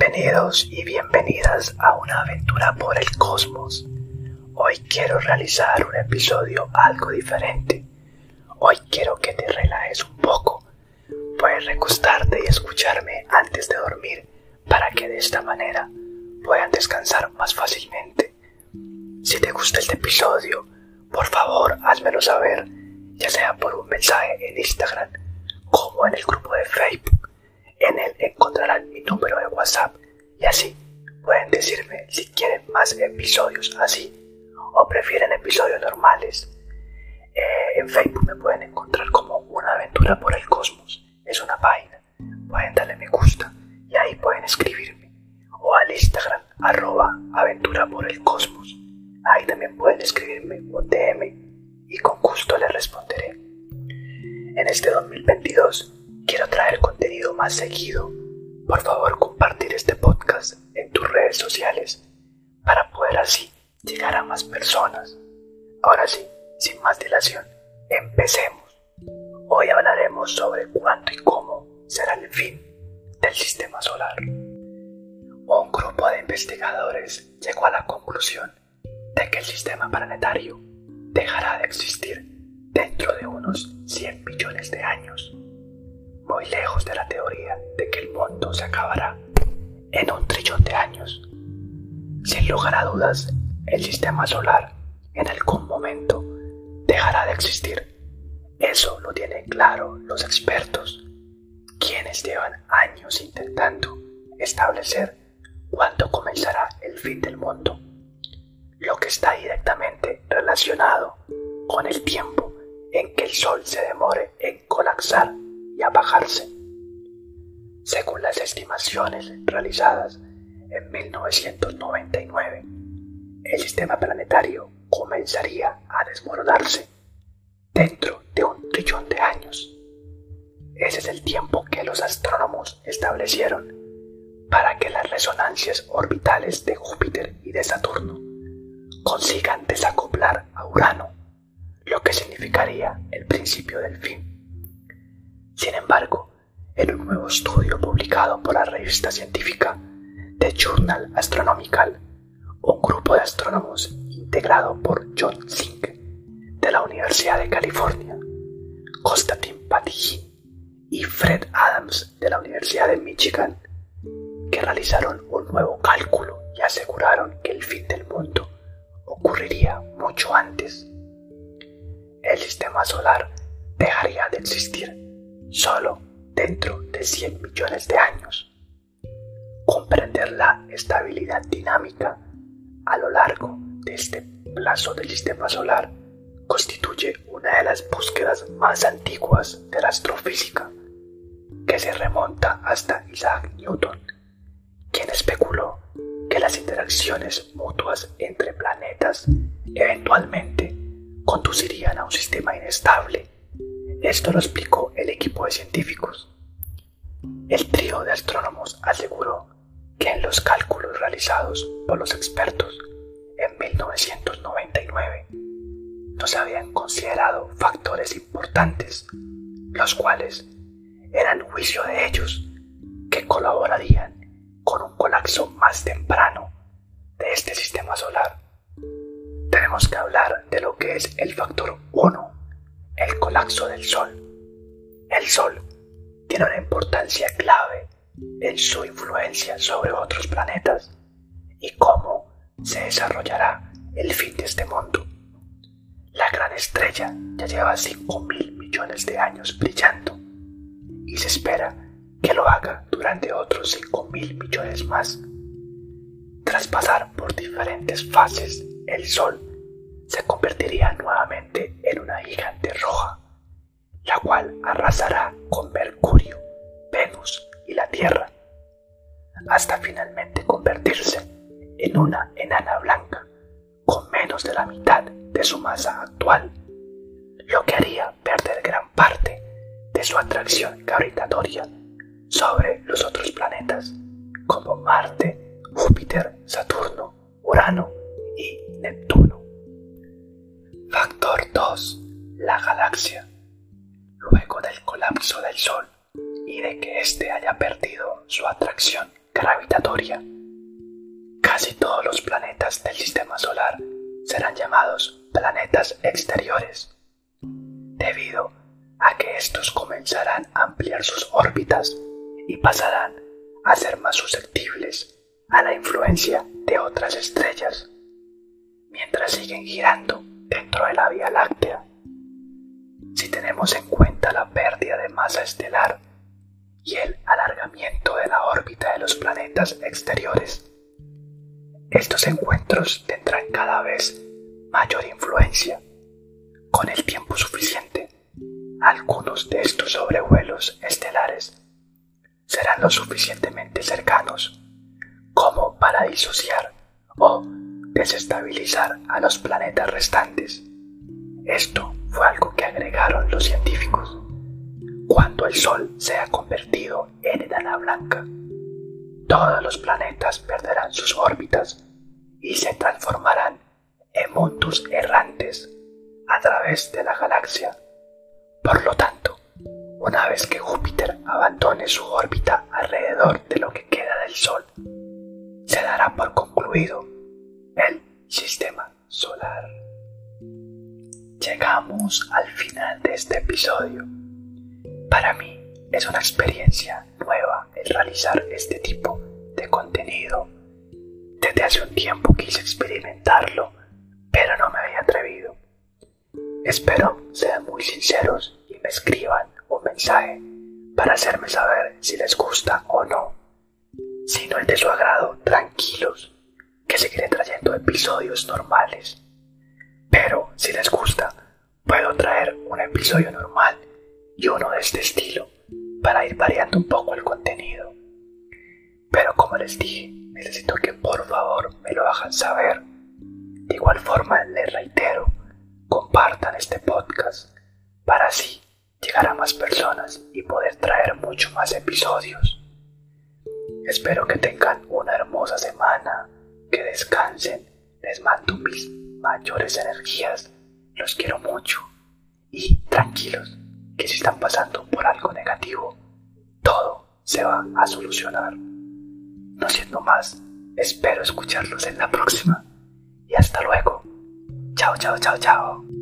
Bienvenidos y bienvenidas a una aventura por el cosmos. Hoy quiero realizar un episodio algo diferente. Hoy quiero que te relajes un poco. Puedes recostarte y escucharme antes de dormir para que de esta manera puedan descansar más fácilmente. Si te gusta este episodio, por favor házmelo saber, ya sea por un mensaje en Instagram como en el grupo de Facebook. En él encontrarán mi número de WhatsApp y así pueden decirme si quieren más episodios así o prefieren episodios normales. Eh, en Facebook me pueden encontrar como una aventura por el cosmos. Es una página. Pueden darle me gusta y ahí pueden escribirme. O al Instagram arroba aventura por el cosmos. Ahí también pueden escribirme un DM y con gusto les responderé. En este 2022 quiero traer contenido más seguido. Por favor, compartir este podcast en tus redes sociales para poder así llegar a más personas. Ahora sí, sin más dilación, empecemos. Hoy hablaremos sobre cuándo y cómo será el fin del sistema solar. Un grupo de investigadores llegó a la conclusión de que el sistema planetario dejará de existir dentro de unos 100 millones de años, muy lejos de la teoría de que el mundo se acabará en un trillón de años. Sin lugar a dudas, el sistema solar en algún momento dejará de existir. Eso lo tienen claro los expertos, quienes llevan años intentando establecer cuándo comenzará el fin del mundo, lo que está directamente relacionado con el tiempo en que el Sol se demore en colapsar y. Según las estimaciones realizadas en 1999, el sistema planetario comenzaría a desmoronarse dentro de un trillón de años. Ese es el tiempo que los astrónomos establecieron para que las resonancias orbitales de Júpiter y de Saturno consigan desacoplar a Urano lo que significaría el principio del fin. Sin embargo, en un nuevo estudio publicado por la revista científica The Journal Astronomical, un grupo de astrónomos integrado por John Zink de la Universidad de California, Konstantin Patigin y Fred Adams de la Universidad de Michigan, que realizaron un nuevo cálculo y aseguraron que el fin del mundo ocurriría mucho antes. El sistema solar dejaría de existir solo dentro de 100 millones de años. Comprender la estabilidad dinámica a lo largo de este plazo del sistema solar constituye una de las búsquedas más antiguas de la astrofísica, que se remonta hasta Isaac Newton, quien especuló que las interacciones mutuas entre planetas eventualmente conducirían a un sistema inestable. Esto lo explicó el equipo de científicos. El trío de astrónomos aseguró que en los cálculos realizados por los expertos en 1999 no se habían considerado factores importantes, los cuales eran juicio de ellos que colaborarían con un colapso más temprano de este sistema solar tenemos que hablar de lo que es el factor 1, el colapso del Sol. El Sol tiene una importancia clave en su influencia sobre otros planetas y cómo se desarrollará el fin de este mundo. La gran estrella ya lleva 5 mil millones de años brillando y se espera que lo haga durante otros 5 mil millones más. Tras pasar por diferentes fases el Sol se convertiría nuevamente en una gigante roja, la cual arrasará con Mercurio, Venus y la Tierra, hasta finalmente convertirse en una enana blanca con menos de la mitad de su masa actual, lo que haría perder gran parte de su atracción gravitatoria sobre los otros planetas como Marte, gravitatoria. Casi todos los planetas del sistema solar serán llamados planetas exteriores, debido a que estos comenzarán a ampliar sus órbitas y pasarán a ser más susceptibles a la influencia de otras estrellas, mientras siguen girando dentro de la Vía Láctea. Si tenemos en cuenta la pérdida de masa estelar y el alargamiento de la órbita de los planetas exteriores, estos encuentros tendrán cada vez mayor influencia. Con el tiempo suficiente, algunos de estos sobrevuelos estelares serán lo suficientemente cercanos como para disociar o desestabilizar a los planetas restantes. Esto fue algo que agregaron los científicos. Cuando el Sol sea convertido en enana blanca, todos los planetas perderán sus órbitas y se transformarán en mundos errantes a través de la galaxia. Por lo tanto, una vez que Júpiter abandone su órbita alrededor de lo que queda del Sol, se dará por concluido el sistema solar. Llegamos al final de este episodio. Para mí es una experiencia nueva el realizar este tipo de contenido. Desde hace un tiempo quise experimentarlo, pero no me había atrevido. Espero sean muy sinceros y me escriban un mensaje para hacerme saber si les gusta o no. Si no es de su agrado, tranquilos, que seguiré trayendo episodios normales. Pero si les gusta, puedo traer un episodio normal y uno de este estilo para ir variando un poco el contenido. Pero como les dije, necesito que por favor me lo hagan saber. De igual forma, les reitero, compartan este podcast para así llegar a más personas y poder traer mucho más episodios. Espero que tengan una hermosa semana, que descansen, les mando mis mayores energías, los quiero mucho y tranquilos, que si están pasando por algo negativo, todo se va a solucionar. No siendo más, espero escucharlos en la próxima y hasta luego. Chao, chao, chao, chao.